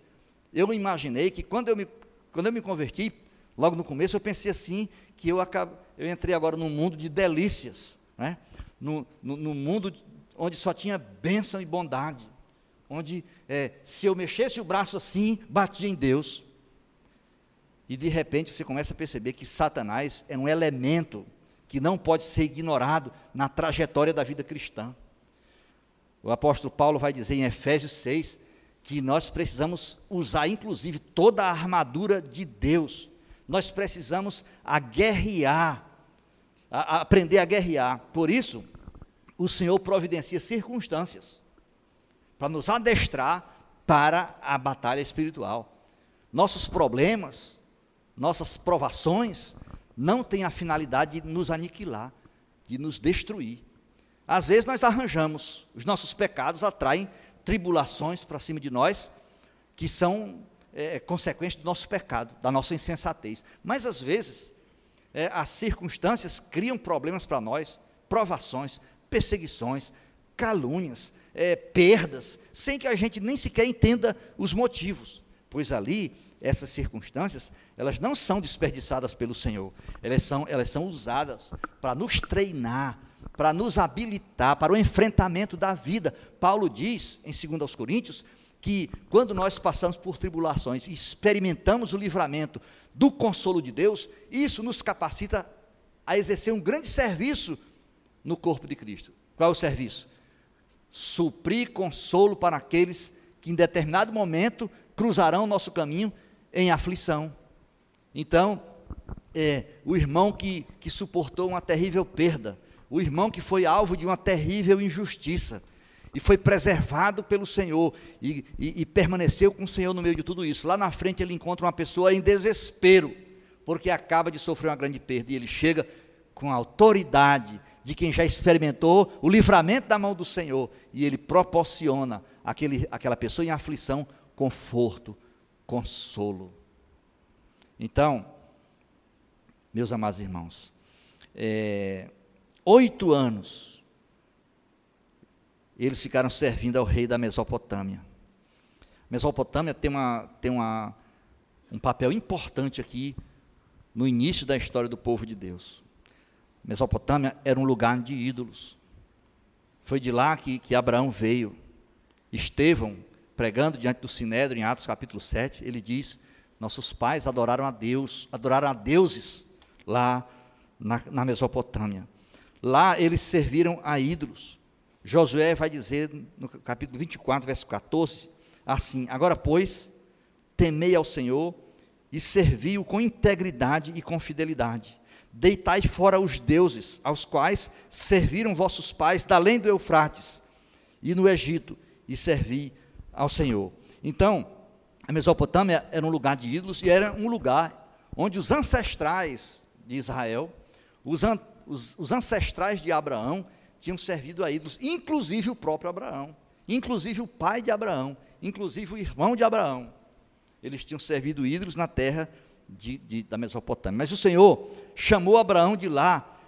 eu imaginei que quando eu me, quando eu me converti, logo no começo, eu pensei assim, que eu, acabo, eu entrei agora num mundo de delícias. né? no, no, no mundo onde só tinha bênção e bondade, onde é, se eu mexesse o braço assim, batia em Deus. E de repente você começa a perceber que Satanás é um elemento que não pode ser ignorado na trajetória da vida cristã. O apóstolo Paulo vai dizer em Efésios 6 que nós precisamos usar, inclusive, toda a armadura de Deus. Nós precisamos aguerrear, a, aprender a guerrear. Por isso, o Senhor providencia circunstâncias para nos adestrar para a batalha espiritual. Nossos problemas, nossas provações, não têm a finalidade de nos aniquilar, de nos destruir. Às vezes nós arranjamos, os nossos pecados atraem tribulações para cima de nós, que são é, consequências do nosso pecado, da nossa insensatez. Mas às vezes, é, as circunstâncias criam problemas para nós, provações, perseguições, calúnias, é, perdas, sem que a gente nem sequer entenda os motivos. Pois ali, essas circunstâncias, elas não são desperdiçadas pelo Senhor, elas são, elas são usadas para nos treinar, para nos habilitar para o enfrentamento da vida. Paulo diz, em 2 Coríntios, que quando nós passamos por tribulações e experimentamos o livramento do consolo de Deus, isso nos capacita a exercer um grande serviço no corpo de Cristo. Qual é o serviço? Suprir consolo para aqueles que em determinado momento cruzarão o nosso caminho em aflição. Então, é, o irmão que, que suportou uma terrível perda, o irmão que foi alvo de uma terrível injustiça e foi preservado pelo Senhor e, e, e, permaneceu com o Senhor no meio de tudo isso. Lá na frente ele encontra uma pessoa em desespero, porque acaba de sofrer uma grande perda e ele chega com autoridade de quem já experimentou o livramento da mão do Senhor e ele proporciona àquele, àquela pessoa em aflição conforto, consolo. Então, meus amados irmãos, é, oito anos, eles ficaram servindo ao rei da Mesopotâmia. Mesopotâmia tem, uma, tem uma, um papel importante aqui no início da história do povo de Deus. Mesopotâmia era um lugar de ídolos. Foi de lá que, que Abraão veio. Estevão, pregando diante do Sinédrio, em Atos capítulo 7, ele diz: Nossos pais adoraram a Deus, adoraram a deuses lá na, na Mesopotâmia. Lá eles serviram a ídolos. Josué vai dizer no capítulo 24, verso 14, assim: Agora, pois, temei ao Senhor e servi-o com integridade e com fidelidade. Deitai fora os deuses, aos quais serviram vossos pais, da além do Eufrates e no Egito, e servi ao Senhor. Então, a Mesopotâmia era um lugar de ídolos e era um lugar onde os ancestrais de Israel, os, os, os ancestrais de Abraão tinham servido a ídolos, inclusive o próprio Abraão, inclusive o pai de Abraão, inclusive o irmão de Abraão. Eles tinham servido ídolos na terra de, de, da Mesopotâmia. Mas o Senhor chamou Abraão de lá,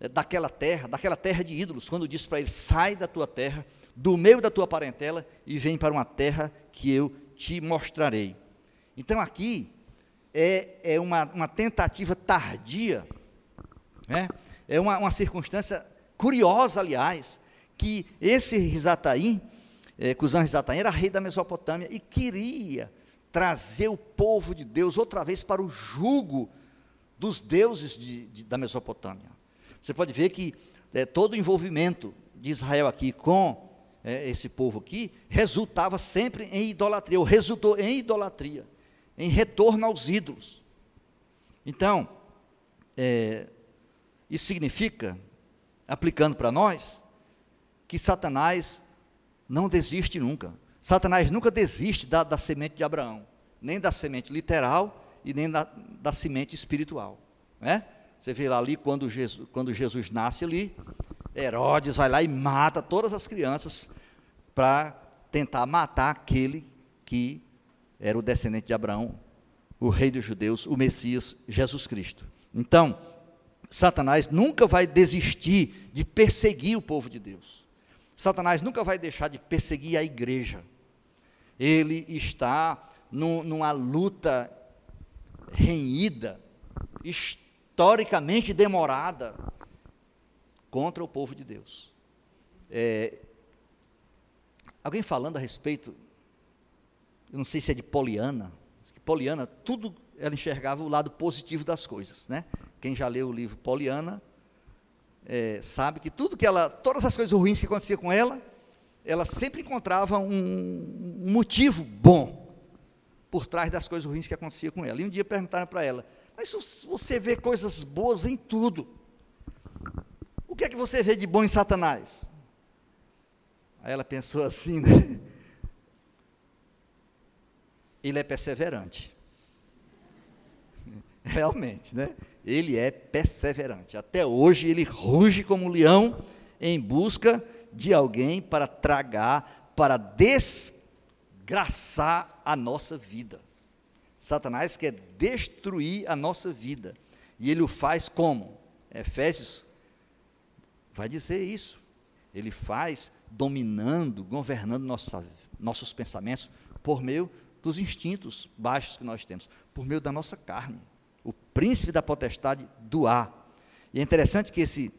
eh, daquela terra, daquela terra de ídolos, quando disse para ele: sai da tua terra, do meio da tua parentela, e vem para uma terra que eu te mostrarei. Então aqui é, é uma, uma tentativa tardia né? É uma, uma circunstância curiosa, aliás, que esse Risataim, é, Cusã Risataim, era rei da Mesopotâmia e queria trazer o povo de Deus outra vez para o jugo dos deuses de, de, da Mesopotâmia. Você pode ver que é, todo o envolvimento de Israel aqui com é, esse povo aqui resultava sempre em idolatria, ou resultou em idolatria, em retorno aos ídolos. Então, é, isso significa, aplicando para nós, que Satanás não desiste nunca. Satanás nunca desiste da, da semente de Abraão, nem da semente literal e nem da, da semente espiritual. Né? Você vê lá ali quando Jesus, quando Jesus nasce ali, Herodes vai lá e mata todas as crianças para tentar matar aquele que era o descendente de Abraão, o rei dos judeus, o Messias, Jesus Cristo. Então, Satanás nunca vai desistir de perseguir o povo de Deus. Satanás nunca vai deixar de perseguir a igreja. Ele está numa luta renhida, historicamente demorada, contra o povo de Deus. É, alguém falando a respeito, eu não sei se é de Poliana, Poliana, tudo ela enxergava o lado positivo das coisas, né? Quem já leu o livro Poliana é, sabe que tudo que ela, todas as coisas ruins que acontecia com ela, ela sempre encontrava um, motivo bom por trás das coisas ruins que acontecia com ela. E um dia perguntaram para ela: Mas você vê coisas boas em tudo. O que é que você vê de bom em Satanás? Aí ela pensou assim, né? Ele é perseverante. Realmente, né? Ele é perseverante. Até hoje ele ruge como um leão em busca de alguém para tragar, para desgraçar a nossa vida. Satanás quer destruir a nossa vida. E ele o faz como? Efésios vai dizer isso. Ele faz dominando, governando nossa, nossos pensamentos por meio dos instintos baixos que nós temos, por meio da nossa carne. O príncipe da potestade do ar. E é interessante que esse,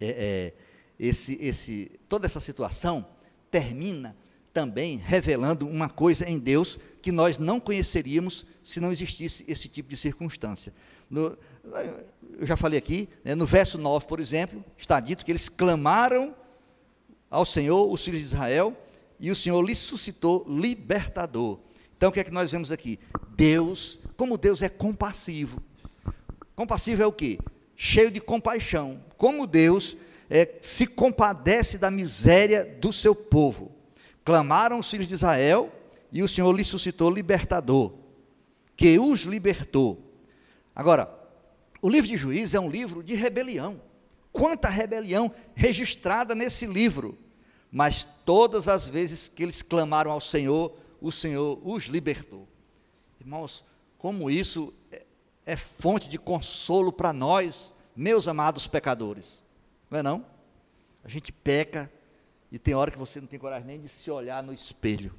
é, é, esse, esse, toda essa situação termina também revelando uma coisa em Deus que nós não conheceríamos se não existisse esse tipo de circunstância. No, eu já falei aqui, né, no verso 9, por exemplo, está dito que eles clamaram ao Senhor, os filhos de Israel, e o Senhor lhes suscitou libertador. Então o que é que nós vemos aqui? Deus, como Deus é compassivo. Compassivo é o quê? Cheio de compaixão. Como Deus é, se compadece da miséria do seu povo. Clamaram os filhos de Israel e o Senhor lhes suscitou libertador, que os libertou. Agora, o livro de Juízes é um livro de rebelião. Quanta rebelião registrada nesse livro. Mas todas as vezes que eles clamaram ao Senhor, o Senhor os libertou. Irmãos, como isso é, é fonte de consolo para nós, meus amados pecadores. Não é não? A gente peca e tem hora que você não tem coragem nem de se olhar no espelho.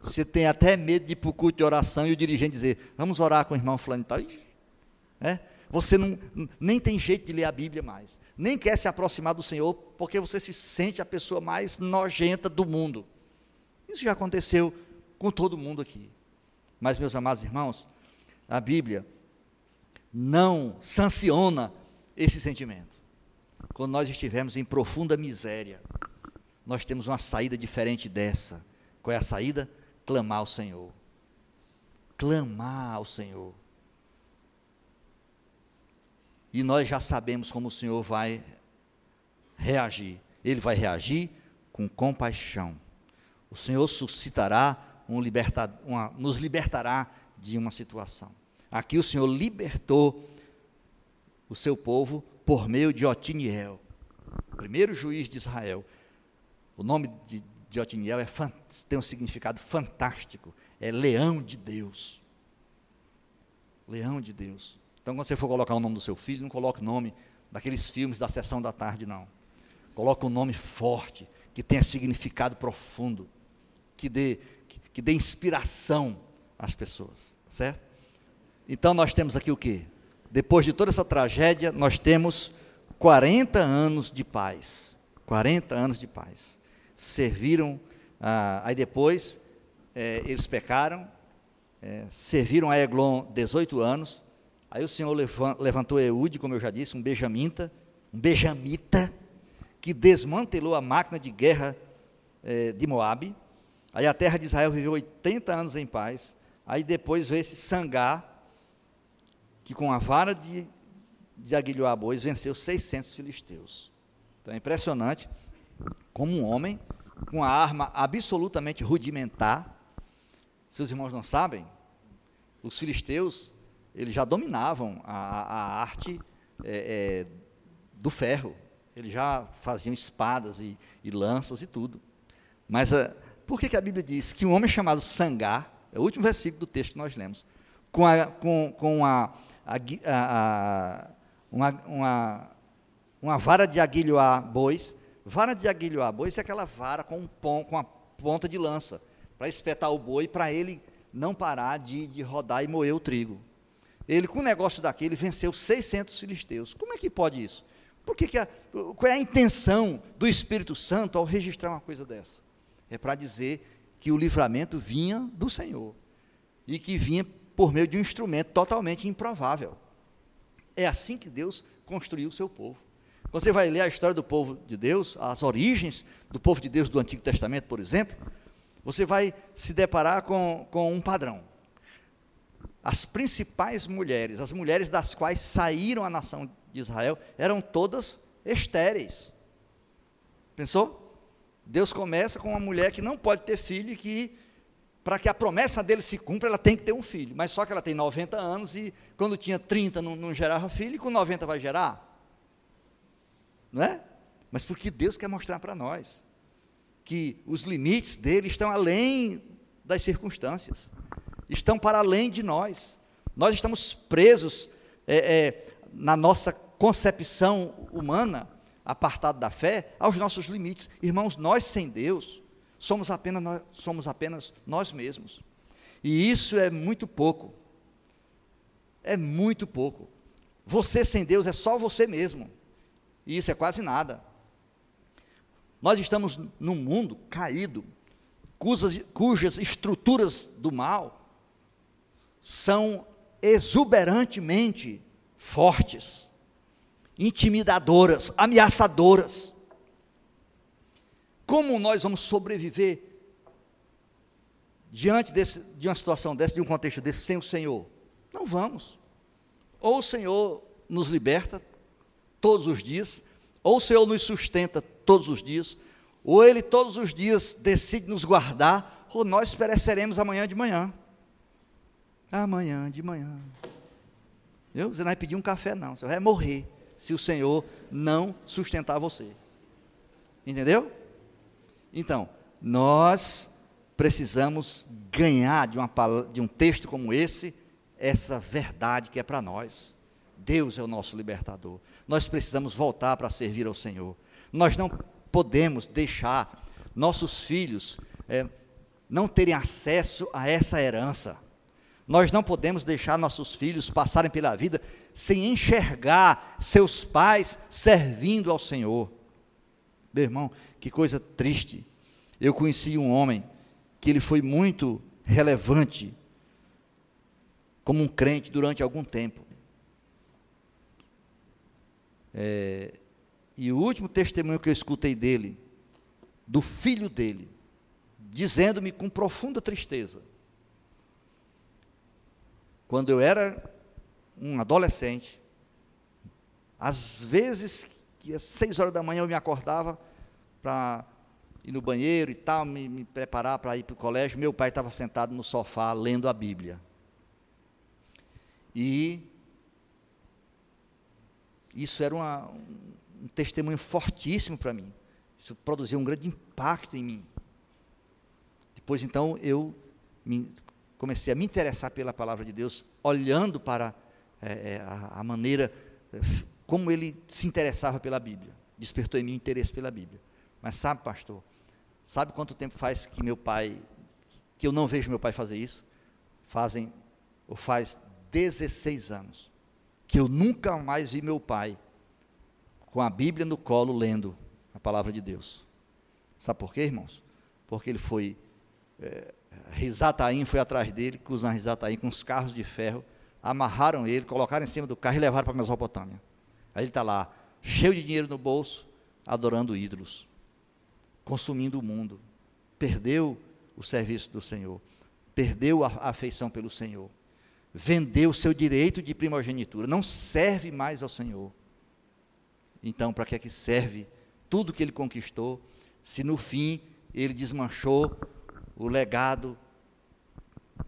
Você tem até medo de ir para o culto de oração e o dirigente dizer, vamos orar com o irmão fulano e tal. É? Você não, nem tem jeito de ler a Bíblia mais. Nem quer se aproximar do Senhor, porque você se sente a pessoa mais nojenta do mundo. Isso já aconteceu com todo mundo aqui. Mas, meus amados irmãos, a Bíblia não sanciona esse sentimento. Quando nós estivermos em profunda miséria, nós temos uma saída diferente dessa. Qual é a saída? Clamar ao Senhor. Clamar ao Senhor. E nós já sabemos como o Senhor vai reagir. Ele vai reagir com compaixão. O Senhor suscitará um liberta, uma, nos libertará de uma situação. Aqui o Senhor libertou o seu povo por meio de Otiniel, primeiro juiz de Israel. O nome de, de Otiniel é, tem um significado fantástico. É leão de Deus. Leão de Deus. Então, quando você for colocar o nome do seu filho, não coloque o nome daqueles filmes da sessão da tarde, não. Coloque um nome forte, que tenha significado profundo, que dê, que, que dê inspiração às pessoas, certo? Então, nós temos aqui o quê? Depois de toda essa tragédia, nós temos 40 anos de paz. 40 anos de paz. Serviram, ah, aí depois, é, eles pecaram, é, serviram a Eglon 18 anos, Aí o Senhor levantou Eude, como eu já disse, um benjamita, um benjamita, que desmantelou a máquina de guerra eh, de Moabe. Aí a terra de Israel viveu 80 anos em paz. Aí depois veio esse Sangá, que com a vara de, de aguilhoar bois venceu 600 filisteus. Então é impressionante como um homem com a arma absolutamente rudimentar, seus irmãos não sabem, os filisteus eles já dominavam a, a arte é, é, do ferro. Eles já faziam espadas e, e lanças e tudo. Mas a, por que, que, a Bíblia diz que um homem chamado Sangar, é o último versículo do texto que nós lemos, com a, com, com a, a, uma, uma, uma vara de aguilhoar bois, vara de aguilhoar bois é aquela vara com, um pom, com a ponta de lança, para espetar o boi, para ele não parar de, de rodar e moer o trigo. Ele, com o negócio daquele, venceu 600 filisteus. Como é que pode isso? Por que que a, qual é a intenção do Espírito Santo ao registrar uma coisa dessa? É para dizer que o livramento vinha do Senhor e que vinha por meio de um instrumento totalmente improvável. É assim que Deus construiu o seu povo. Quando você vai ler a história do povo de Deus, as origens do povo de Deus do Antigo Testamento, por exemplo, você vai se deparar com, com um padrão. As principais mulheres, as mulheres das quais saíram a nação de Israel, eram todas estéreis. Pensou? Deus começa com uma mulher que não pode ter filho e que, para que a promessa dele se cumpra, ela tem que ter um filho. Mas só que ela tem 90 anos e quando tinha 30 não, não gerava filho, e com 90 vai gerar. Não é? Mas porque Deus quer mostrar para nós que os limites dele estão além das circunstâncias, estão para além de nós. Nós estamos presos é, é, na nossa concepção humana, apartado da fé, aos nossos limites. Irmãos, nós sem Deus somos apenas nós, somos apenas nós mesmos. E isso é muito pouco. É muito pouco. Você sem Deus é só você mesmo. E isso é quase nada. Nós estamos num mundo caído, cujas, cujas estruturas do mal são exuberantemente fortes, intimidadoras, ameaçadoras. Como nós vamos sobreviver diante desse, de uma situação dessa, de um contexto desse, sem o Senhor? Não vamos. Ou o Senhor nos liberta todos os dias, ou o Senhor nos sustenta todos os dias, ou Ele todos os dias decide nos guardar, ou nós pereceremos amanhã de manhã. Amanhã de manhã. Viu? Você não vai pedir um café, não. Você vai morrer se o Senhor não sustentar você. Entendeu? Então, nós precisamos ganhar de, uma, de um texto como esse, essa verdade que é para nós. Deus é o nosso libertador. Nós precisamos voltar para servir ao Senhor. Nós não podemos deixar nossos filhos é, não terem acesso a essa herança. Nós não podemos deixar nossos filhos passarem pela vida sem enxergar seus pais servindo ao Senhor. Meu irmão, que coisa triste. Eu conheci um homem que ele foi muito relevante como um crente durante algum tempo. É, e o último testemunho que eu escutei dele, do filho dele, dizendo-me com profunda tristeza, quando eu era um adolescente, às vezes, às seis horas da manhã eu me acordava para ir no banheiro e tal, me, me preparar para ir para o colégio, meu pai estava sentado no sofá lendo a Bíblia. E isso era uma, um testemunho fortíssimo para mim. Isso produziu um grande impacto em mim. Depois, então, eu me, comecei a me interessar pela palavra de Deus, olhando para é, a, a, maneira é, como ele se interessava pela Bíblia. Despertou em mim interesse pela Bíblia. Mas sabe, pastor, sabe quanto tempo faz que meu pai, que eu não vejo meu pai fazer isso? Fazem, ou faz 16 anos, que eu nunca mais vi meu pai com a Bíblia no colo, lendo a palavra de Deus. Sabe por quê, irmãos? Porque ele foi. É, Risataim foi atrás dele, cruzando Risataim com os carros de ferro, amarraram ele, colocaram em cima do carro e levaram para a Mesopotâmia. Aí ele está lá, cheio de dinheiro no bolso, adorando ídolos, consumindo o mundo. Perdeu o serviço do Senhor, perdeu a afeição pelo Senhor, vendeu o seu direito de primogenitura, não serve mais ao Senhor. Então, para que é que serve tudo que ele conquistou, se no fim ele desmanchou o legado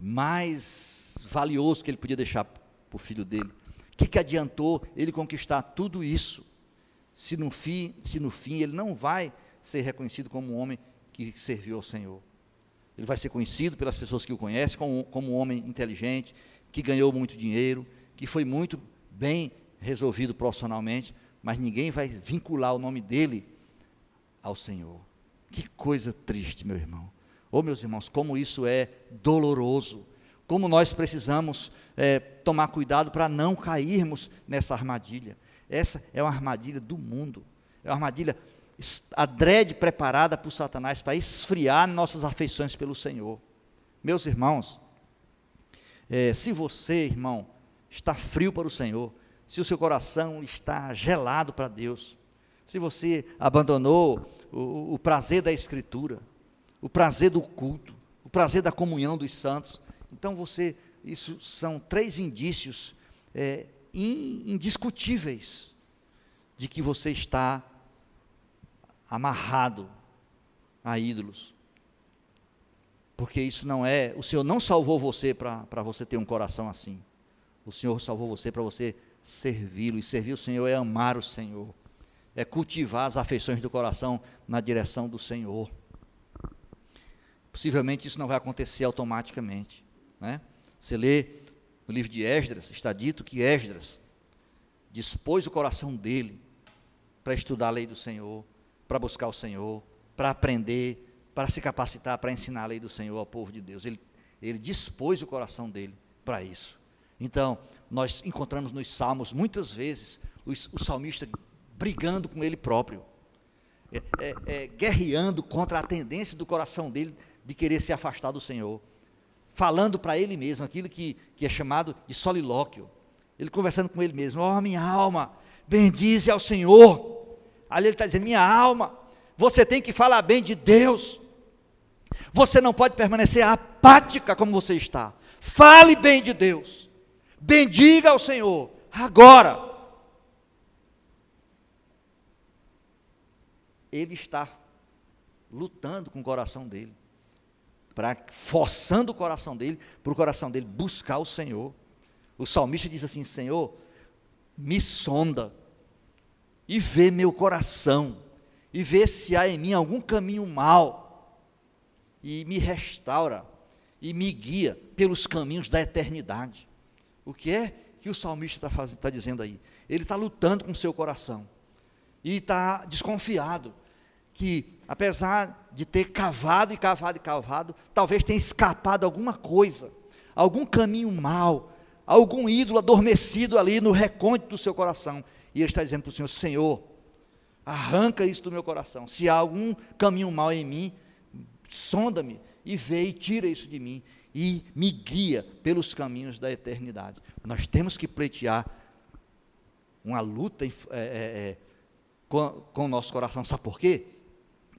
mais valioso que ele podia deixar para o filho dele? O que, que adiantou ele conquistar tudo isso, se no, fim, se no fim ele não vai ser reconhecido como um homem que serviu ao Senhor? Ele vai ser conhecido pelas pessoas que o conhecem como, como um homem inteligente, que ganhou muito dinheiro, que foi muito bem resolvido profissionalmente, mas ninguém vai vincular o nome dele ao Senhor. Que coisa triste, meu irmão. Oh, meus irmãos, como isso é doloroso. Como nós precisamos é, tomar cuidado para não cairmos nessa armadilha. Essa é uma armadilha do mundo. É uma armadilha adrede preparada por Satanás para esfriar nossas afeições pelo Senhor. Meus irmãos, é, se você, irmão, está frio para o Senhor, se o seu coração está gelado para Deus, se você abandonou o, o prazer da Escritura, o prazer do culto, o prazer da comunhão dos santos, então você, isso são três indícios é, indiscutíveis de que você está amarrado a ídolos. Porque isso não é, o Senhor não salvou você para você ter um coração assim. O Senhor salvou você para você servi-lo. E servir o Senhor é amar o Senhor. É cultivar as afeições do coração na direção do Senhor. Possivelmente isso não vai acontecer automaticamente. Né? Você lê no livro de Esdras, está dito que Esdras dispôs o coração dele para estudar a lei do Senhor, para buscar o Senhor, para aprender, para se capacitar para ensinar a lei do Senhor ao povo de Deus. Ele, ele dispôs o coração dele para isso. Então, nós encontramos nos Salmos muitas vezes o, salmista brigando com ele próprio, é, é, é, guerreando contra a tendência do coração dele de querer se afastar do Senhor, falando para ele mesmo aquilo que, que é chamado de solilóquio. Ele conversando com ele mesmo: Ó oh, minha alma, bendize ao Senhor Ali ele está dizendo: minha alma, você tem que falar bem de Deus. Você não pode permanecer apática como você está. Fale bem de Deus. Bendiga ao Senhor. Agora. Ele está lutando com o coração dele. Pra, forçando o coração dele, para o coração dele buscar o Senhor. O salmista diz assim: Senhor, me sonda e vê meu coração, e vê se há em mim algum caminho mal, e me restaura, e me guia pelos caminhos da eternidade. O que é que o salmista está tá dizendo aí? Ele está lutando com o seu coração, e está desconfiado, que apesar de ter cavado e cavado e cavado, talvez tenha escapado alguma coisa, algum caminho mal, algum ídolo adormecido ali no recôndito do seu coração. E ele está dizendo para o Senhor: Senhor, arranca isso do meu coração. Se há algum caminho mal em mim, sonda-me e vê e tira isso de mim e me guia pelos caminhos da eternidade. Nós temos que pleitear uma luta é, é, é, com, com o nosso coração. Sabe por quê?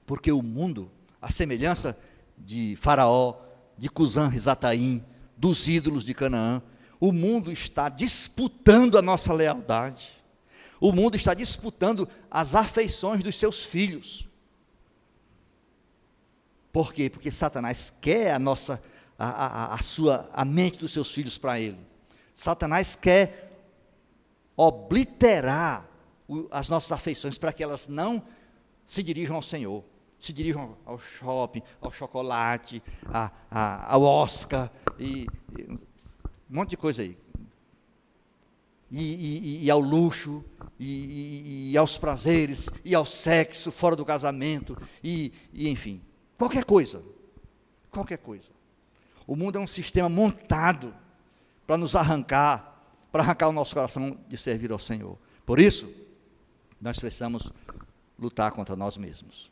Porque o mundo, a semelhança de Faraó, de Cusã Rizataim, dos ídolos de Canaã, o mundo está disputando a nossa lealdade. O mundo está disputando as afeições dos seus filhos. Por quê? Porque Satanás quer a nossa, a, a, a sua, a mente dos seus filhos para ele. Satanás quer obliterar as nossas afeições para que elas não se dirijam ao Senhor, se dirijam ao shopping, ao chocolate, a, ao Oscar e, e um monte de coisa aí e, e, e ao luxo, e, e, aos prazeres, e ao sexo fora do casamento, e, e enfim, qualquer coisa. Qualquer coisa. O mundo é um sistema montado para nos arrancar, para arrancar o nosso coração de servir ao Senhor. Por isso, nós precisamos lutar contra nós mesmos.